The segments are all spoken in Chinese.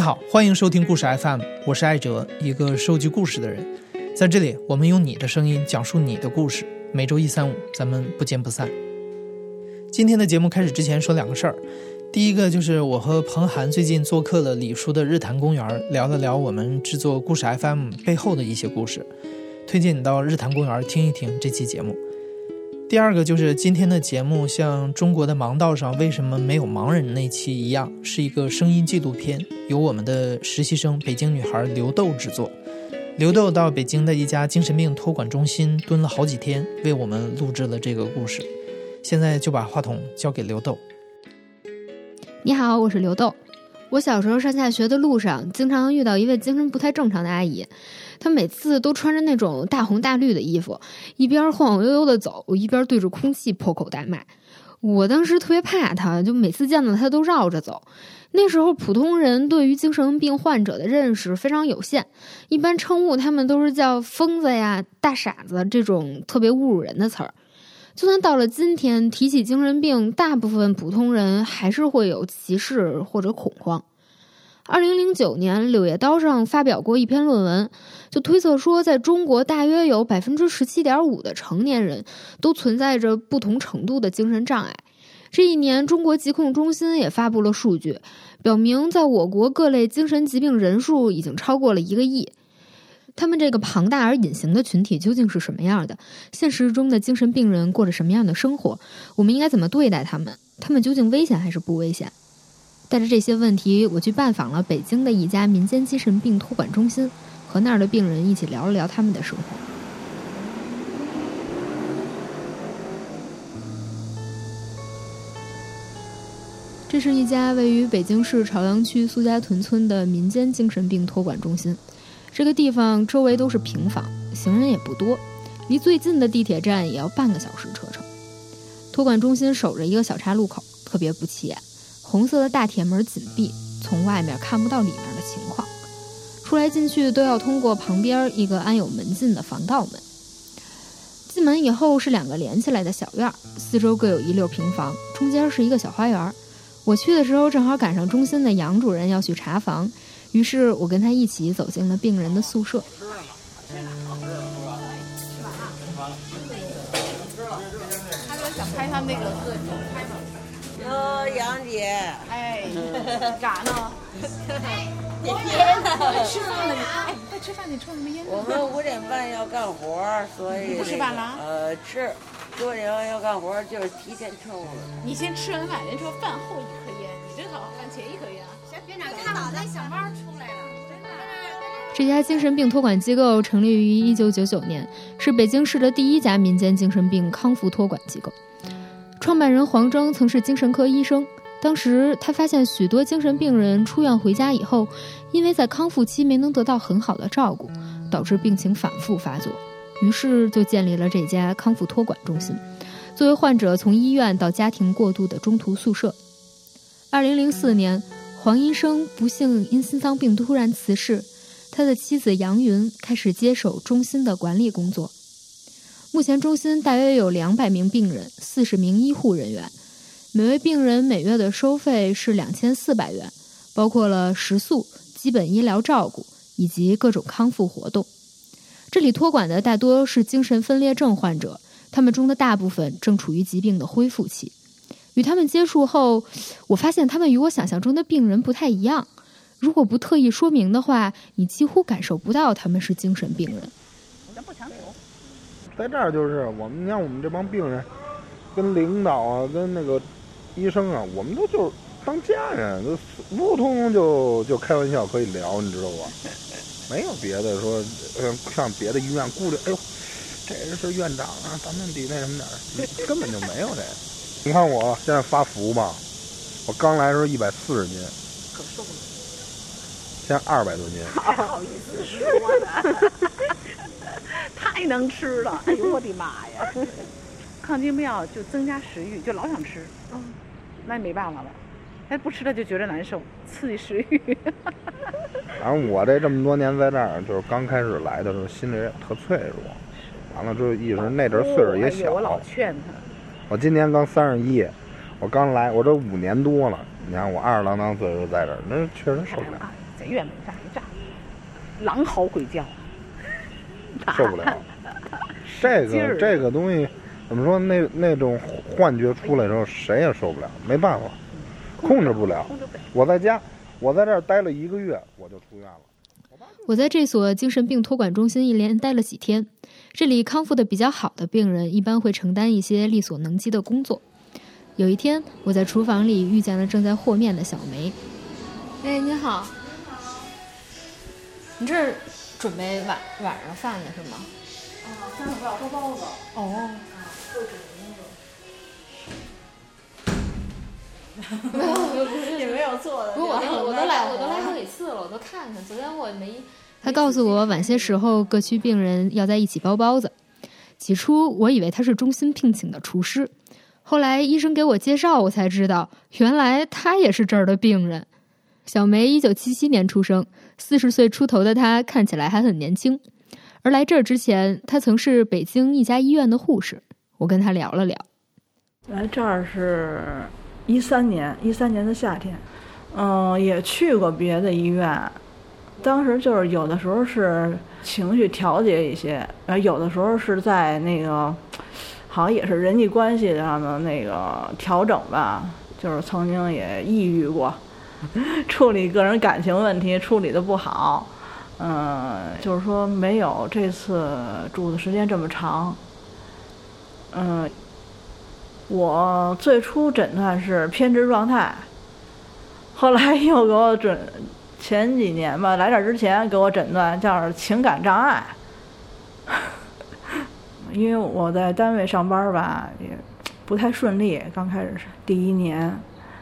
你好，欢迎收听故事 FM，我是艾哲，一个收集故事的人。在这里，我们用你的声音讲述你的故事。每周一、三、五，咱们不见不散。今天的节目开始之前说两个事儿，第一个就是我和彭涵最近做客了李叔的日坛公园，聊了聊我们制作故事 FM 背后的一些故事，推荐你到日坛公园听一听这期节目。第二个就是今天的节目，像中国的盲道上为什么没有盲人那期一样，是一个声音纪录片，由我们的实习生北京女孩刘豆制作。刘豆到北京的一家精神病托管中心蹲了好几天，为我们录制了这个故事。现在就把话筒交给刘豆。你好，我是刘豆。我小时候上下学的路上，经常遇到一位精神不太正常的阿姨。她每次都穿着那种大红大绿的衣服，一边晃晃悠悠的走，一边对着空气破口大骂。我当时特别怕她，就每次见到她都绕着走。那时候普通人对于精神病患者的认识非常有限，一般称呼他们都是叫疯子呀、大傻子这种特别侮辱人的词儿。就算到了今天，提起精神病，大部分普通人还是会有歧视或者恐慌。二零零九年，《柳叶刀》上发表过一篇论文，就推测说，在中国大约有百分之十七点五的成年人都存在着不同程度的精神障碍。这一年，中国疾控中心也发布了数据，表明在我国各类精神疾病人数已经超过了一个亿。他们这个庞大而隐形的群体究竟是什么样的？现实中的精神病人过着什么样的生活？我们应该怎么对待他们？他们究竟危险还是不危险？带着这些问题，我去拜访了北京的一家民间精神病托管中心，和那儿的病人一起聊了聊他们的生活。这是一家位于北京市朝阳区苏家屯村的民间精神病托管中心。这个地方周围都是平房，行人也不多，离最近的地铁站也要半个小时车程。托管中心守着一个小岔路口，特别不起眼。红色的大铁门紧闭，从外面看不到里面的情况。出来进去都要通过旁边一个安有门禁的防盗门。进门以后是两个连起来的小院，四周各有一溜平房，中间是一个小花园。我去的时候正好赶上中心的杨主任要去查房，于是我跟他一起走进了病人的宿舍。他说想拍他那个自己拍嘛。哟，杨姐，哎，咋呢？点烟呢？吃饭了？哎，快吃饭！你抽什么烟？我们五点半要干活，所以不吃饭了？呃，吃。六点半要干活，就是提前抽。你先吃完饭，人说饭后小猫出来了。这家精神病托管机构成立于一九九九年，是北京市的第一家民间精神病康复托管机构。创办人黄征曾是精神科医生，当时他发现许多精神病人出院回家以后，因为在康复期没能得到很好的照顾，导致病情反复发作，于是就建立了这家康复托管中心，作为患者从医院到家庭过渡的中途宿舍。二零零四年，黄医生不幸因心脏病突然辞世，他的妻子杨云开始接手中心的管理工作。目前中心大约有两百名病人，四十名医护人员，每位病人每月的收费是两千四百元，包括了食宿、基本医疗照顾以及各种康复活动。这里托管的大多是精神分裂症患者，他们中的大部分正处于疾病的恢复期。与他们接触后，我发现他们与我想象中的病人不太一样。如果不特意说明的话，你几乎感受不到他们是精神病人。咱不强求。在这儿就是我们，你看我们这帮病人，跟领导啊，跟那个医生啊，我们都就是当家人，都普通通就就开玩笑可以聊，你知道吧？没有别的说，呃，像别的医院顾虑，哎呦，这人是院长啊，咱们得那什么点儿，根本就没有这个。你看我现在发福吧，我刚来的时候一百四十斤，可瘦了。现在二百多斤。不好意思说呢。太能吃了！哎呦我的妈呀！抗精妙就增加食欲，就老想吃。嗯，那也没办法了，他不吃了就觉得难受，刺激食欲。反正我这这么多年在这儿，就是刚开始来的时候心里也特脆弱。完了之后一直那阵岁数也小。我老劝他。我今年刚三十一，我刚来，我这五年多了。你看我二十郎当岁数在这儿，那确实受不了。院门上一站，狼嚎鬼叫，受不了。这个这个东西怎么说？那那种幻觉出来之后，谁也受不了，没办法，控制不了。我在家，我在这儿待了一个月，我就出院了。我在这所精神病托管中心一连待了几天，这里康复的比较好的病人一般会承担一些力所能及的工作。有一天，我在厨房里遇见了正在和面的小梅。哎，你好，你这是准备晚晚上饭了是吗？啊，三会儿要包包子。哦。没有，也没有做的。不，我都我都来我都来好几次了，我都看看。昨天我没。他告诉我，晚些时候各区病人要在一起包包子。起初我以为他是中心聘请的厨师，后来医生给我介绍，我才知道原来他也是这儿的病人。小梅一九七七年出生，四十岁出头的她看起来还很年轻。而来这儿之前，她曾是北京一家医院的护士。我跟她聊了聊。来这儿是一三年，一三年的夏天。嗯，也去过别的医院。当时就是有的时候是情绪调节一些，然后有的时候是在那个，好像也是人际关系上的那个调整吧。就是曾经也抑郁过。处理个人感情问题处理的不好，嗯，就是说没有这次住的时间这么长，嗯，我最初诊断是偏执状态，后来又给我诊，前几年吧来这儿之前给我诊断叫情感障碍，因为我在单位上班吧也不太顺利，刚开始是第一年。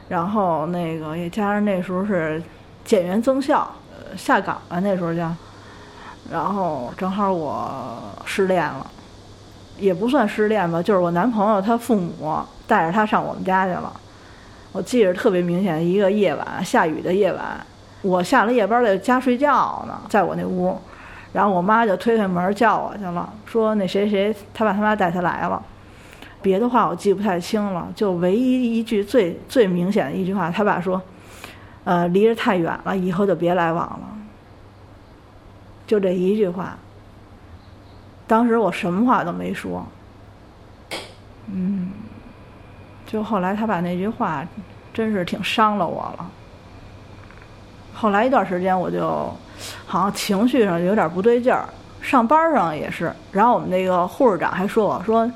然后那个也加上那时候是减员增效，呃下岗了那时候叫，然后正好我失恋了，也不算失恋吧，就是我男朋友他父母带着他上我们家去了，我记着特别明显，一个夜晚下雨的夜晚，我下了夜班在家睡觉呢，在我那屋，然后我妈就推开门叫我去了，说那谁谁他爸他妈带他来了。别的话我记不太清了，就唯一一句最最明显的一句话，他爸说：“呃，离着太远了，以后就别来往了。”就这一句话。当时我什么话都没说。嗯，就后来他把那句话，真是挺伤了我了。后来一段时间，我就好像情绪上有点不对劲儿，上班上也是。然后我们那个护士长还说我说。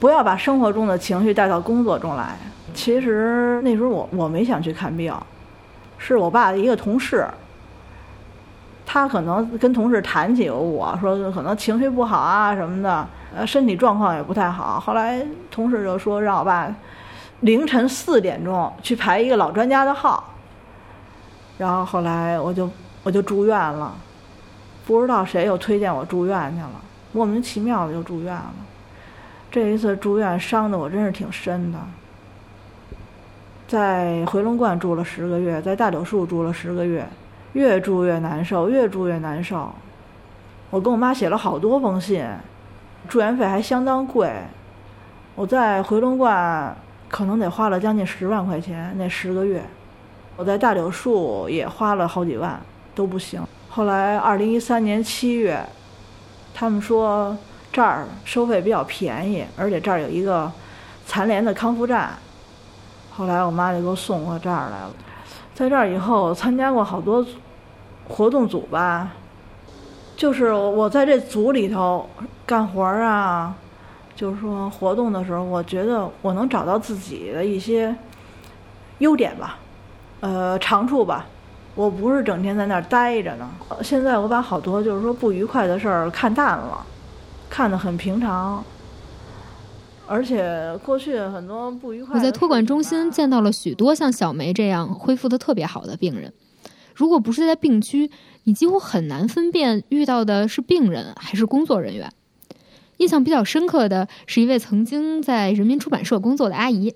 不要把生活中的情绪带到工作中来。其实那时候我我没想去看病，是我爸的一个同事，他可能跟同事谈起我说可能情绪不好啊什么的，呃身体状况也不太好。后来同事就说让我爸凌晨四点钟去排一个老专家的号，然后后来我就我就住院了，不知道谁又推荐我住院去了，莫名其妙的就住院了。这一次住院伤的我真是挺深的，在回龙观住了十个月，在大柳树住了十个月，越住越难受，越住越难受。我跟我妈写了好多封信，住院费还相当贵。我在回龙观可能得花了将近十万块钱那十个月，我在大柳树也花了好几万都不行。后来二零一三年七月，他们说。这儿收费比较便宜，而且这儿有一个残联的康复站。后来我妈就给我送过这儿来了。在这儿以后，参加过好多活动组吧，就是我在这组里头干活啊，就是说活动的时候，我觉得我能找到自己的一些优点吧，呃，长处吧。我不是整天在那儿待着呢。现在我把好多就是说不愉快的事儿看淡了。看得很平常，而且过去很多不愉快。我在托管中心见到了许多像小梅这样恢复的特别好的病人。如果不是在病区，你几乎很难分辨遇到的是病人还是工作人员。印象比较深刻的是一位曾经在人民出版社工作的阿姨，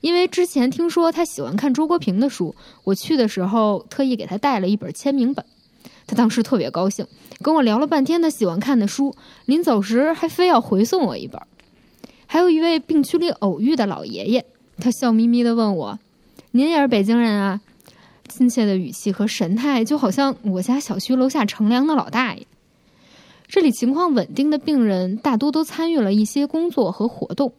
因为之前听说他喜欢看周国平的书，我去的时候特意给他带了一本签名本。他当时特别高兴，跟我聊了半天他喜欢看的书，临走时还非要回送我一本。还有一位病区里偶遇的老爷爷，他笑眯眯地问我：“您也是北京人啊？”亲切的语气和神态，就好像我家小区楼下乘凉的老大爷。这里情况稳定的病人大多都参与了一些工作和活动，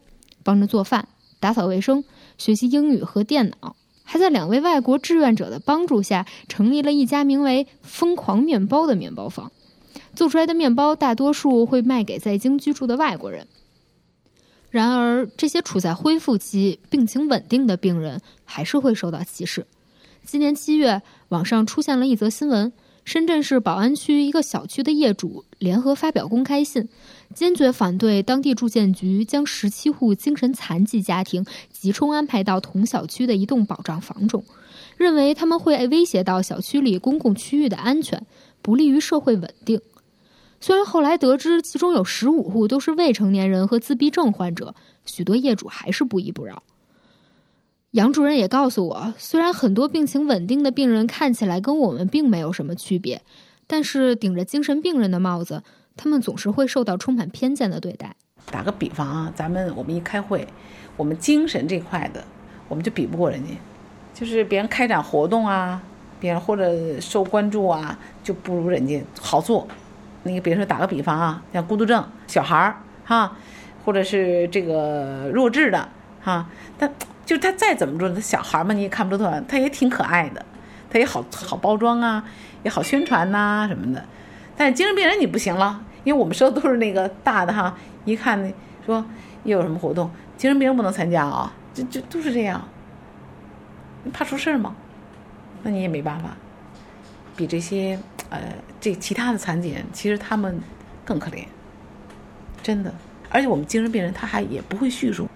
帮着做饭、打扫卫生、学习英语和电脑，还在两位外国志愿者的帮助下，成立了一家名为“疯狂面包”的面包房。做出来的面包大多数会卖给在京居住的外国人。然而，这些处在恢复期、病情稳定的病人还是会受到歧视。今年七月，网上出现了一则新闻。深圳市宝安区一个小区的业主联合发表公开信，坚决反对当地住建局将十七户精神残疾家庭集中安排到同小区的一栋保障房中，认为他们会威胁到小区里公共区域的安全，不利于社会稳定。虽然后来得知其中有十五户都是未成年人和自闭症患者，许多业主还是不依不饶。杨主任也告诉我，虽然很多病情稳定的病人看起来跟我们并没有什么区别，但是顶着精神病人的帽子，他们总是会受到充满偏见的对待。打个比方啊，咱们我们一开会，我们精神这块的，我们就比不过人家，就是别人开展活动啊，别人或者受关注啊，就不如人家好做。那个比如说打个比方啊，像孤独症小孩儿哈，或者是这个弱智的哈，但。就是他再怎么着，他小孩嘛，你也看不出他，他也挺可爱的，他也好好包装啊，也好宣传呐什么的。但是精神病人你不行了，因为我们说的都是那个大的哈，一看那说又有什么活动，精神病人不能参加啊，就就都是这样。怕出事儿吗？那你也没办法。比这些呃这其他的残疾人，其实他们更可怜，真的。而且我们精神病人他还也不会叙述。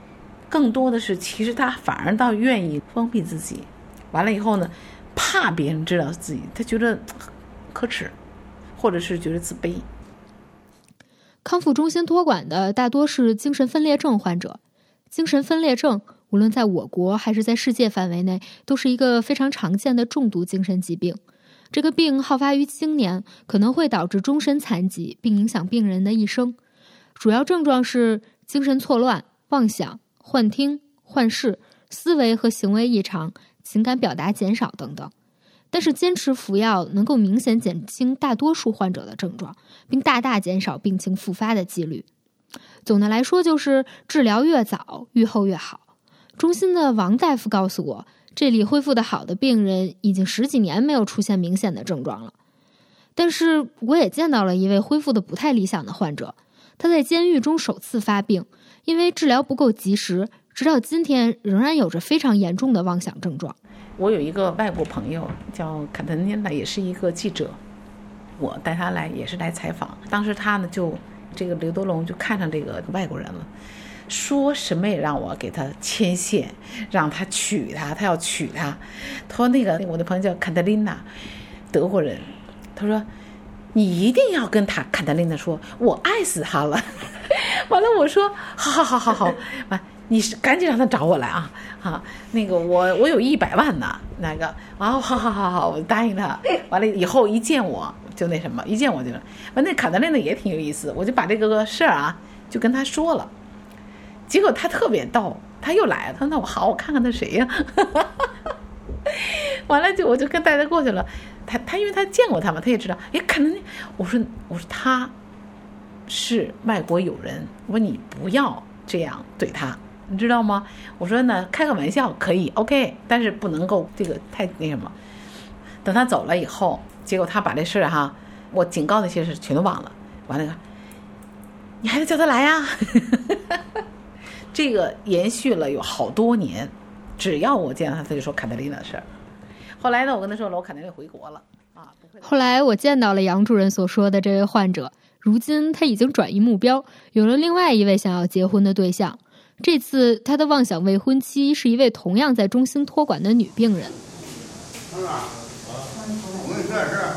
更多的是，其实他反而倒愿意封闭自己，完了以后呢，怕别人知道自己，他觉得可耻，或者是觉得自卑。康复中心托管的大多是精神分裂症患者，精神分裂症无论在我国还是在世界范围内，都是一个非常常见的重度精神疾病。这个病好发于青年，可能会导致终身残疾，并影响病人的一生。主要症状是精神错乱、妄想。幻听、幻视、思维和行为异常、情感表达减少等等，但是坚持服药能够明显减轻大多数患者的症状，并大大减少病情复发的几率。总的来说，就是治疗越早，愈后越好。中心的王大夫告诉我，这里恢复的好的病人已经十几年没有出现明显的症状了。但是，我也见到了一位恢复的不太理想的患者，他在监狱中首次发病。因为治疗不够及时，直到今天仍然有着非常严重的妄想症状。我有一个外国朋友叫坎特琳娜，也是一个记者，我带他来也是来采访。当时他呢就这个刘德龙就看上这个外国人了，说什么也让我给他牵线，让他娶她，他要娶她。他说那个我的朋友叫坎特琳娜，德国人，他说你一定要跟他坎特琳娜说，我爱死他了。完了，我说好好好好好，完你是赶紧让他找我来啊！哈，那个我我有一百万呢，那个啊，好好好好，我答应他。完了以后一见我就那什么，一见我就完。那卡德琳娜也挺有意思，我就把这个事儿啊就跟他说了。结果他特别逗，他又来了，他说那我好，我看看他谁呀？完了就我就跟带他过去了。他他因为他见过他嘛，他也知道。也，可能我说我说他。是外国友人，我说你不要这样对他，你知道吗？我说呢，开个玩笑可以，OK，但是不能够这个太那什么。等他走了以后，结果他把这事儿哈，我警告那些事全都忘了。完了，你还得叫他来呀。这个延续了有好多年，只要我见到他，他就说卡德琳娜的事儿。后来呢，我跟他说了，我肯定得回国了啊。后来我见到了杨主任所说的这位患者。如今他已经转移目标，有了另外一位想要结婚的对象。这次他的妄想未婚妻是一位同样在中心托管的女病人。儿，我跟你说点事儿。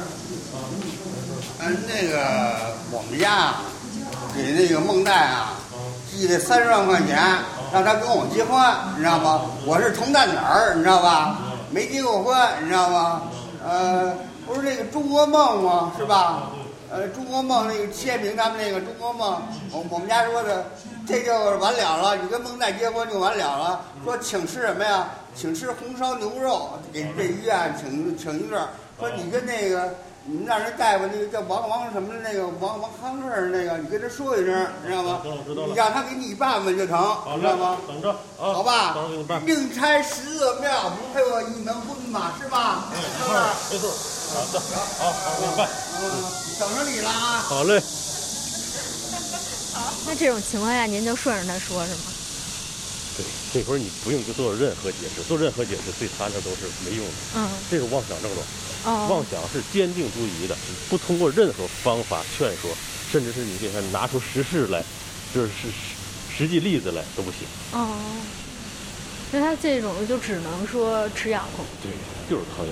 嗯，那个我们家给那个孟代啊寄了三十万块钱，让他跟我结婚，你知道吗？我是童蛋子儿，你知道吧？没结过婚，你知道吗？呃，不是那个中国梦吗？是吧？呃，中国梦那个谢平他们那个中国梦，我我们家说的，这就完了了。你跟孟再结婚就完了了。说请吃什么呀？请吃红烧牛肉，给这医院请请一顿，说你跟那个你们那儿那大夫那个叫王王什么的那个王王康顺那个，你跟他说一声，你知道吗？知道了你让他给你办办就成，好嘞知道吗？，等着啊，好吧等着给你办。，宁拆十座庙，不配我一门婚嘛，是吧？是不是？没错，好的，好好给你办。嗯，等着你了啊！好嘞。那这种情况下，您就顺着他说是吗？对，这会儿你不用去做任何解释，做任何解释对他那都是没用的。嗯，这是妄想症状，哦，妄想是坚定不移的，不通过任何方法劝说，甚至是你给他拿出实事来，就是实实际例子来都不行。哦，那他这种就只能说吃药控。对，就是靠药。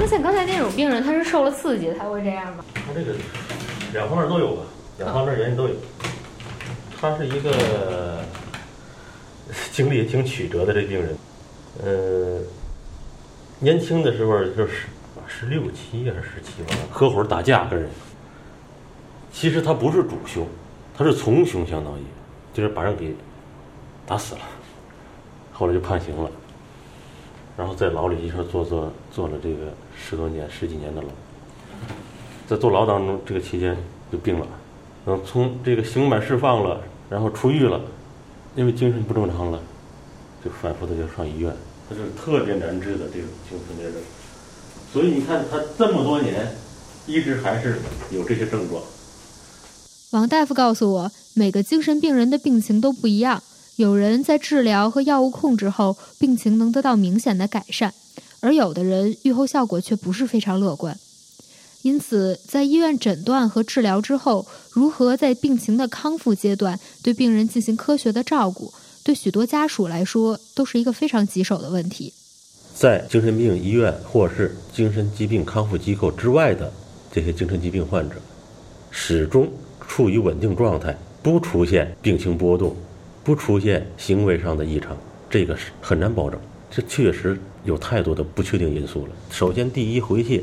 那像刚才那种病人，他是受了刺激才会这样吗？他这个两方面都有吧，两方面原因都有。他是一个经历也挺曲折的这病人，呃，年轻的时候就是十六七还是十七吧，合伙打架跟人。其实他不是主凶，他是从凶，相当于就是把人给打死了，后来就判刑了，然后在牢里一下坐坐坐了这个十多年、十几年的牢。在坐牢当中，这个期间就病了，然后从这个刑满释放了，然后出狱了，因为精神不正常了，就反复的要上医院。他是特别难治的这种精神病人，所以你看他这么多年，一直还是有这些症状。王大夫告诉我，每个精神病人的病情都不一样，有人在治疗和药物控制后，病情能得到明显的改善，而有的人愈后效果却不是非常乐观。因此，在医院诊断和治疗之后，如何在病情的康复阶段对病人进行科学的照顾，对许多家属来说都是一个非常棘手的问题。在精神病医院或是精神疾病康复机构之外的这些精神疾病患者，始终处于稳定状态，不出现病情波动，不出现行为上的异常，这个是很难保证。这确实有太多的不确定因素了。首先，第一回去，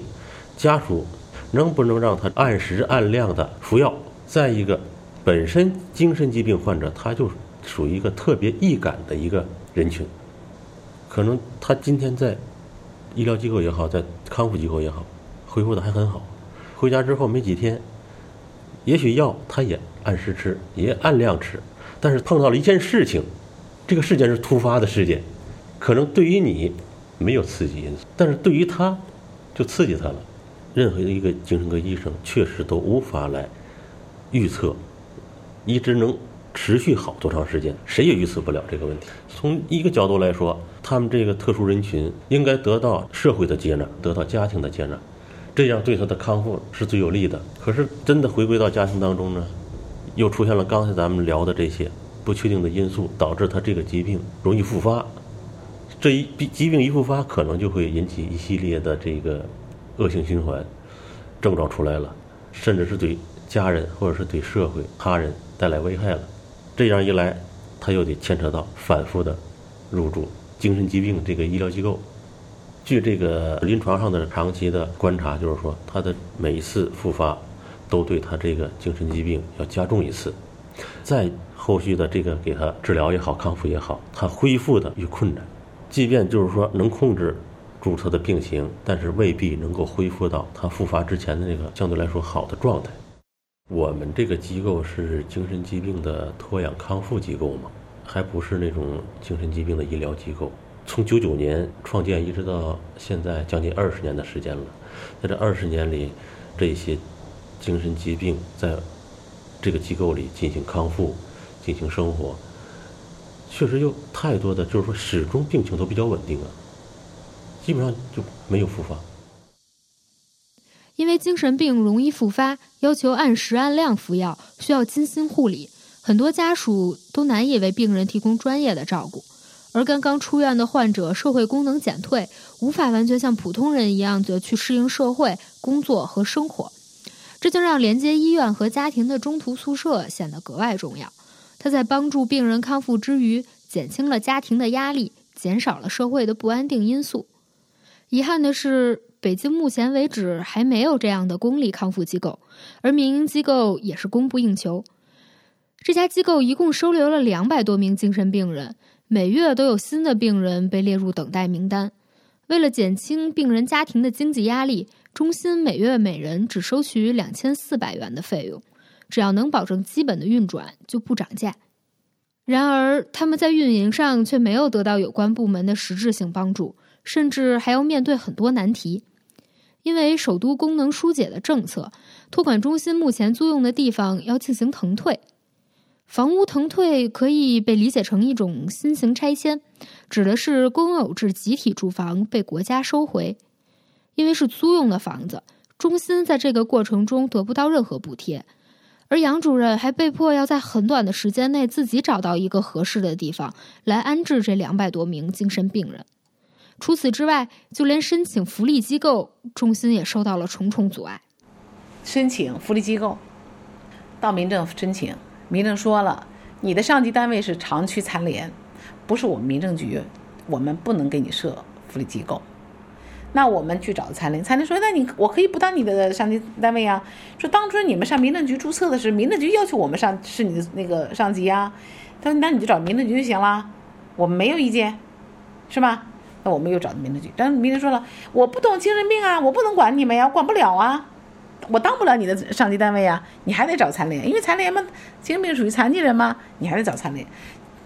家属能不能让他按时按量的服药？再一个，本身精神疾病患者他就属于一个特别易感的一个人群。可能他今天在医疗机构也好，在康复机构也好，恢复的还很好。回家之后没几天，也许药他也按时吃，也按量吃，但是碰到了一件事情，这个事件是突发的事件，可能对于你没有刺激因素，但是对于他就刺激他了。任何一个精神科医生确实都无法来预测，一直能持续好多长时间，谁也预测不了这个问题。从一个角度来说，他们这个特殊人群应该得到社会的接纳，得到家庭的接纳，这样对他的康复是最有利的。可是真的回归到家庭当中呢，又出现了刚才咱们聊的这些不确定的因素，导致他这个疾病容易复发。这一疾病一复发，可能就会引起一系列的这个恶性循环，症状出来了，甚至是对家人或者是对社会他人带来危害了。这样一来，他又得牵扯到反复的入住精神疾病这个医疗机构。据这个临床上的长期的观察，就是说他的每一次复发，都对他这个精神疾病要加重一次。再后续的这个给他治疗也好，康复也好，他恢复的越困难。即便就是说能控制住他的病情，但是未必能够恢复到他复发之前的那个相对来说好的状态。我们这个机构是精神疾病的托养康复机构嘛，还不是那种精神疾病的医疗机构。从九九年创建一直到现在，将近二十年的时间了。在这二十年里，这些精神疾病在这个机构里进行康复、进行生活，确实有太多的，就是说始终病情都比较稳定啊，基本上就没有复发。因为精神病容易复发，要求按时按量服药，需要精心护理，很多家属都难以为病人提供专业的照顾。而刚刚出院的患者社会功能减退，无法完全像普通人一样的去适应社会、工作和生活，这就让连接医院和家庭的中途宿舍显得格外重要。它在帮助病人康复之余，减轻了家庭的压力，减少了社会的不安定因素。遗憾的是，北京目前为止还没有这样的公立康复机构，而民营机构也是供不应求。这家机构一共收留了两百多名精神病人，每月都有新的病人被列入等待名单。为了减轻病人家庭的经济压力，中心每月每人只收取两千四百元的费用，只要能保证基本的运转，就不涨价。然而，他们在运营上却没有得到有关部门的实质性帮助，甚至还要面对很多难题。因为首都功能疏解的政策，托管中心目前租用的地方要进行腾退。房屋腾退可以被理解成一种新型拆迁，指的是公有制集体住房被国家收回。因为是租用的房子，中心在这个过程中得不到任何补贴，而杨主任还被迫要在很短的时间内自己找到一个合适的地方来安置这两百多名精神病人。除此之外，就连申请福利机构，中心也受到了重重阻碍。申请福利机构，到民政申请。民政说了，你的上级单位是长区残联，不是我们民政局，我们不能给你设福利机构。那我们去找残联，残联说，那你我可以不当你的上级单位啊。说当初你们上民政局注册的是民政局要求我们上是你的那个上级啊。他说那你就找民政局就行了，我们没有意见，是吧？那我们又找民政局，但是民政说了，我不懂精神病啊，我不能管你们呀，管不了啊。我当不了你的上级单位呀，你还得找残联，因为残联嘛，精神病属于残疾人嘛，你还得找残联，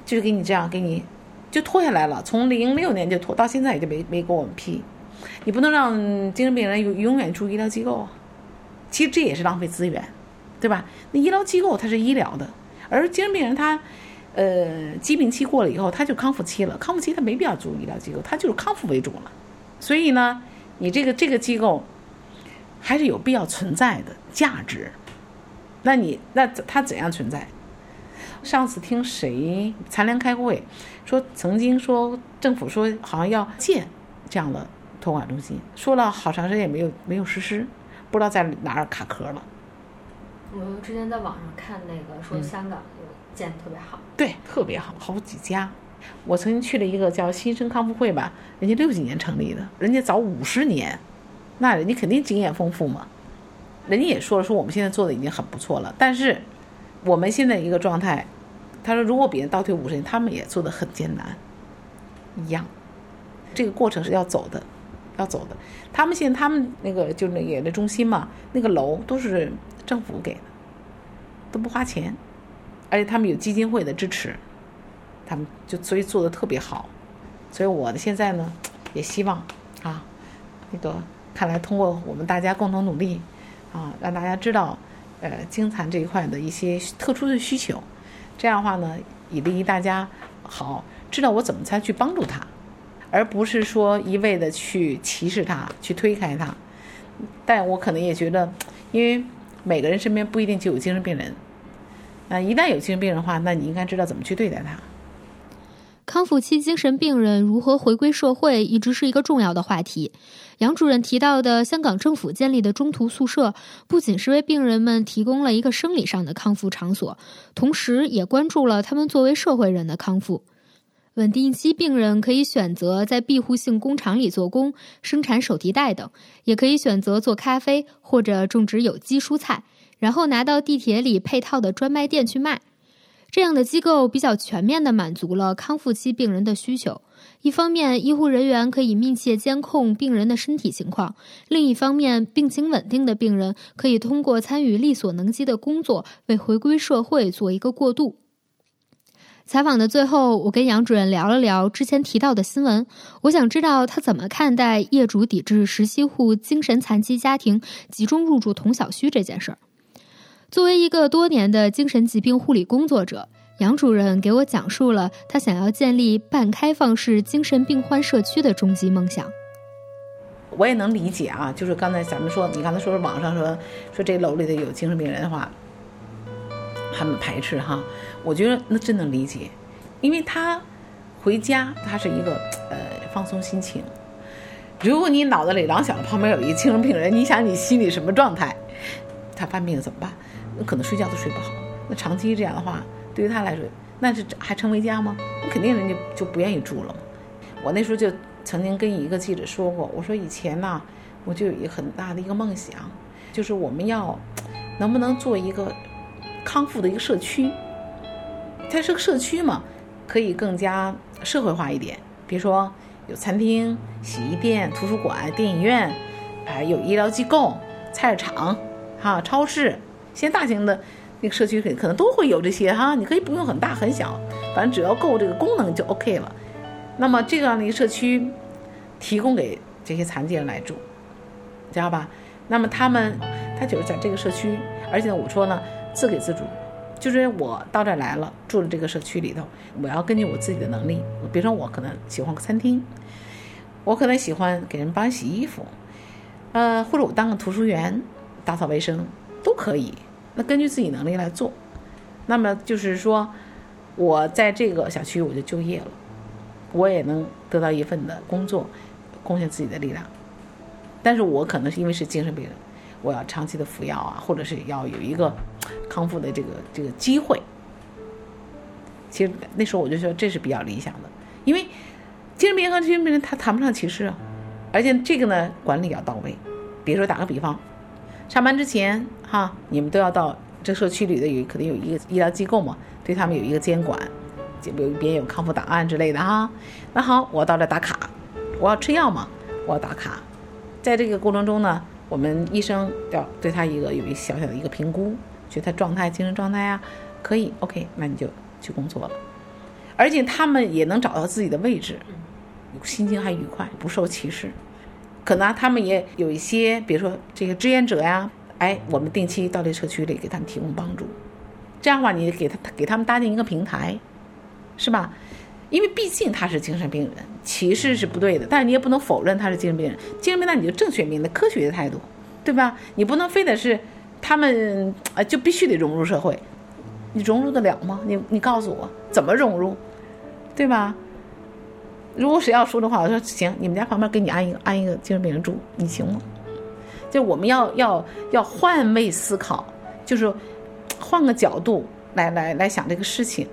就是给你这样给你，就拖下来了，从零六年就拖到现在也就没没给我们批，你不能让精神病人永永远住医疗机构啊，其实这也是浪费资源，对吧？那医疗机构它是医疗的，而精神病人他，呃，疾病期过了以后他就康复期了，康复期他没必要住医疗机构，他就是康复为主了，所以呢，你这个这个机构。还是有必要存在的价值，那你那他怎样存在？上次听谁残联开会，说曾经说政府说好像要建这样的托管中心，说了好长时间也没有没有实施，不知道在哪儿卡壳了。我之前在网上看那个说香港有建特别好，对，特别好，好几家。我曾经去了一个叫新生康复会吧，人家六几年成立的，人家早五十年。那人家肯定经验丰富嘛，人家也说了，说我们现在做的已经很不错了。但是我们现在一个状态，他说如果别人倒退五十年，他们也做的很艰难，一样。这个过程是要走的，要走的。他们现在他们那个就那个那中心嘛，那个楼都是政府给的，都不花钱，而且他们有基金会的支持，他们就所以做的特别好。所以我现在呢，也希望啊，那个。看来，通过我们大家共同努力，啊，让大家知道，呃，精残这一块的一些特殊的需求，这样的话呢，以利于大家好知道我怎么才去帮助他，而不是说一味的去歧视他，去推开他。但我可能也觉得，因为每个人身边不一定就有精神病人，那一旦有精神病人的话，那你应该知道怎么去对待他。康复期精神病人如何回归社会，一直是一个重要的话题。杨主任提到的香港政府建立的中途宿舍，不仅是为病人们提供了一个生理上的康复场所，同时也关注了他们作为社会人的康复。稳定期病人可以选择在庇护性工厂里做工，生产手提袋等，也可以选择做咖啡或者种植有机蔬菜，然后拿到地铁里配套的专卖店去卖。这样的机构比较全面的满足了康复期病人的需求。一方面，医护人员可以密切监控病人的身体情况；另一方面，病情稳定的病人可以通过参与力所能及的工作，为回归社会做一个过渡。采访的最后，我跟杨主任聊了聊之前提到的新闻，我想知道他怎么看待业主抵制十七户精神残疾家庭集中入住同小区这件事儿。作为一个多年的精神疾病护理工作者，杨主任给我讲述了他想要建立半开放式精神病患社区的终极梦想。我也能理解啊，就是刚才咱们说，你刚才说网上说说这楼里头有精神病人的话，他们排斥哈。我觉得那真能理解，因为他回家他是一个呃放松心情。如果你脑子里老想着旁边有一个精神病人，你想你心里什么状态？他犯病怎么办？那可能睡觉都睡不好。那长期这样的话，对于他来说，那是还成为家吗？那肯定人家就不愿意住了嘛。我那时候就曾经跟一个记者说过，我说以前呢，我就有一个很大的一个梦想，就是我们要能不能做一个康复的一个社区，它是个社区嘛，可以更加社会化一点。比如说有餐厅、洗衣店、图书馆、电影院，还有医疗机构、菜市场，哈，超市。现在大型的那个社区可可能都会有这些哈，你可以不用很大很小，反正只要够这个功能就 OK 了。那么这样的一个社区，提供给这些残疾人来住，知道吧？那么他们他就是在这个社区，而且呢，我说呢，自给自足，就是我到这儿来了，住了这个社区里头，我要根据我自己的能力，比如说我可能喜欢个餐厅，我可能喜欢给人帮洗衣服，呃，或者我当个图书员，打扫卫生都可以。那根据自己能力来做，那么就是说，我在这个小区我就就业了，我也能得到一份的工作，贡献自己的力量。但是我可能是因为是精神病人，我要长期的服药啊，或者是要有一个康复的这个这个机会。其实那时候我就说这是比较理想的，因为精神病和精神病人他谈不上歧视啊，而且这个呢管理要到位。比如说打个比方。上班之前，哈，你们都要到这社区里的有肯定有一个医疗机构嘛，对他们有一个监管，就有边有康复档案之类的哈。那好，我到这打卡，我要吃药嘛，我要打卡。在这个过程中呢，我们医生要对他一个有一小小的一个评估，觉得他状态、精神状态啊，可以，OK，那你就去工作了。而且他们也能找到自己的位置，心情还愉快，不受歧视。可能他们也有一些，比如说这个志愿者呀，哎，我们定期到这社区里给他们提供帮助，这样的话，你给他给他们搭建一个平台，是吧？因为毕竟他是精神病人，歧视是不对的，但是你也不能否认他是精神病人。精神病那你就正确面对科学的态度，对吧？你不能非得是他们啊，就必须得融入社会，你融入得了吗？你你告诉我怎么融入，对吧？如果谁要说的话，我说行，你们家旁边给你安一个安一个精神病人住，你行吗？就我们要要要换位思考，就是换个角度来来来想这个事情，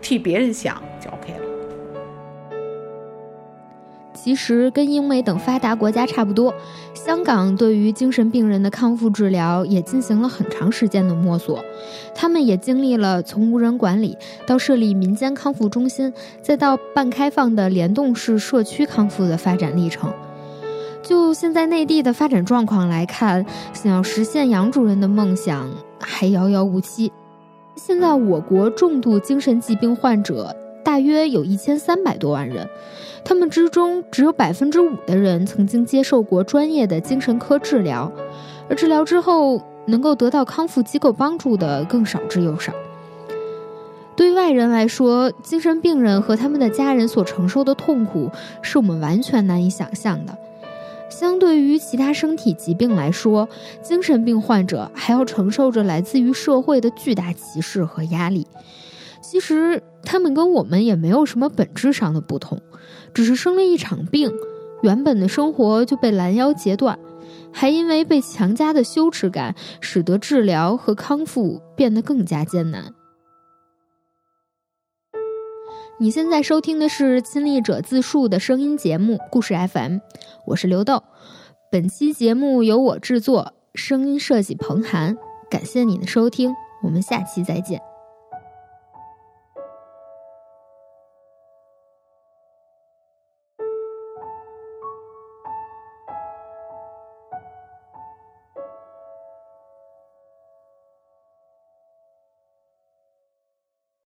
替别人想就 OK 了。其实跟英美等发达国家差不多，香港对于精神病人的康复治疗也进行了很长时间的摸索。他们也经历了从无人管理到设立民间康复中心，再到半开放的联动式社区康复的发展历程。就现在内地的发展状况来看，想要实现杨主任的梦想还遥遥无期。现在我国重度精神疾病患者大约有一千三百多万人。他们之中只有百分之五的人曾经接受过专业的精神科治疗，而治疗之后能够得到康复机构帮助的更少之又少。对外人来说，精神病人和他们的家人所承受的痛苦是我们完全难以想象的。相对于其他身体疾病来说，精神病患者还要承受着来自于社会的巨大歧视和压力。其实，他们跟我们也没有什么本质上的不同。只是生了一场病，原本的生活就被拦腰截断，还因为被强加的羞耻感，使得治疗和康复变得更加艰难。你现在收听的是亲历者自述的声音节目《故事 FM》，我是刘豆。本期节目由我制作，声音设计彭涵。感谢你的收听，我们下期再见。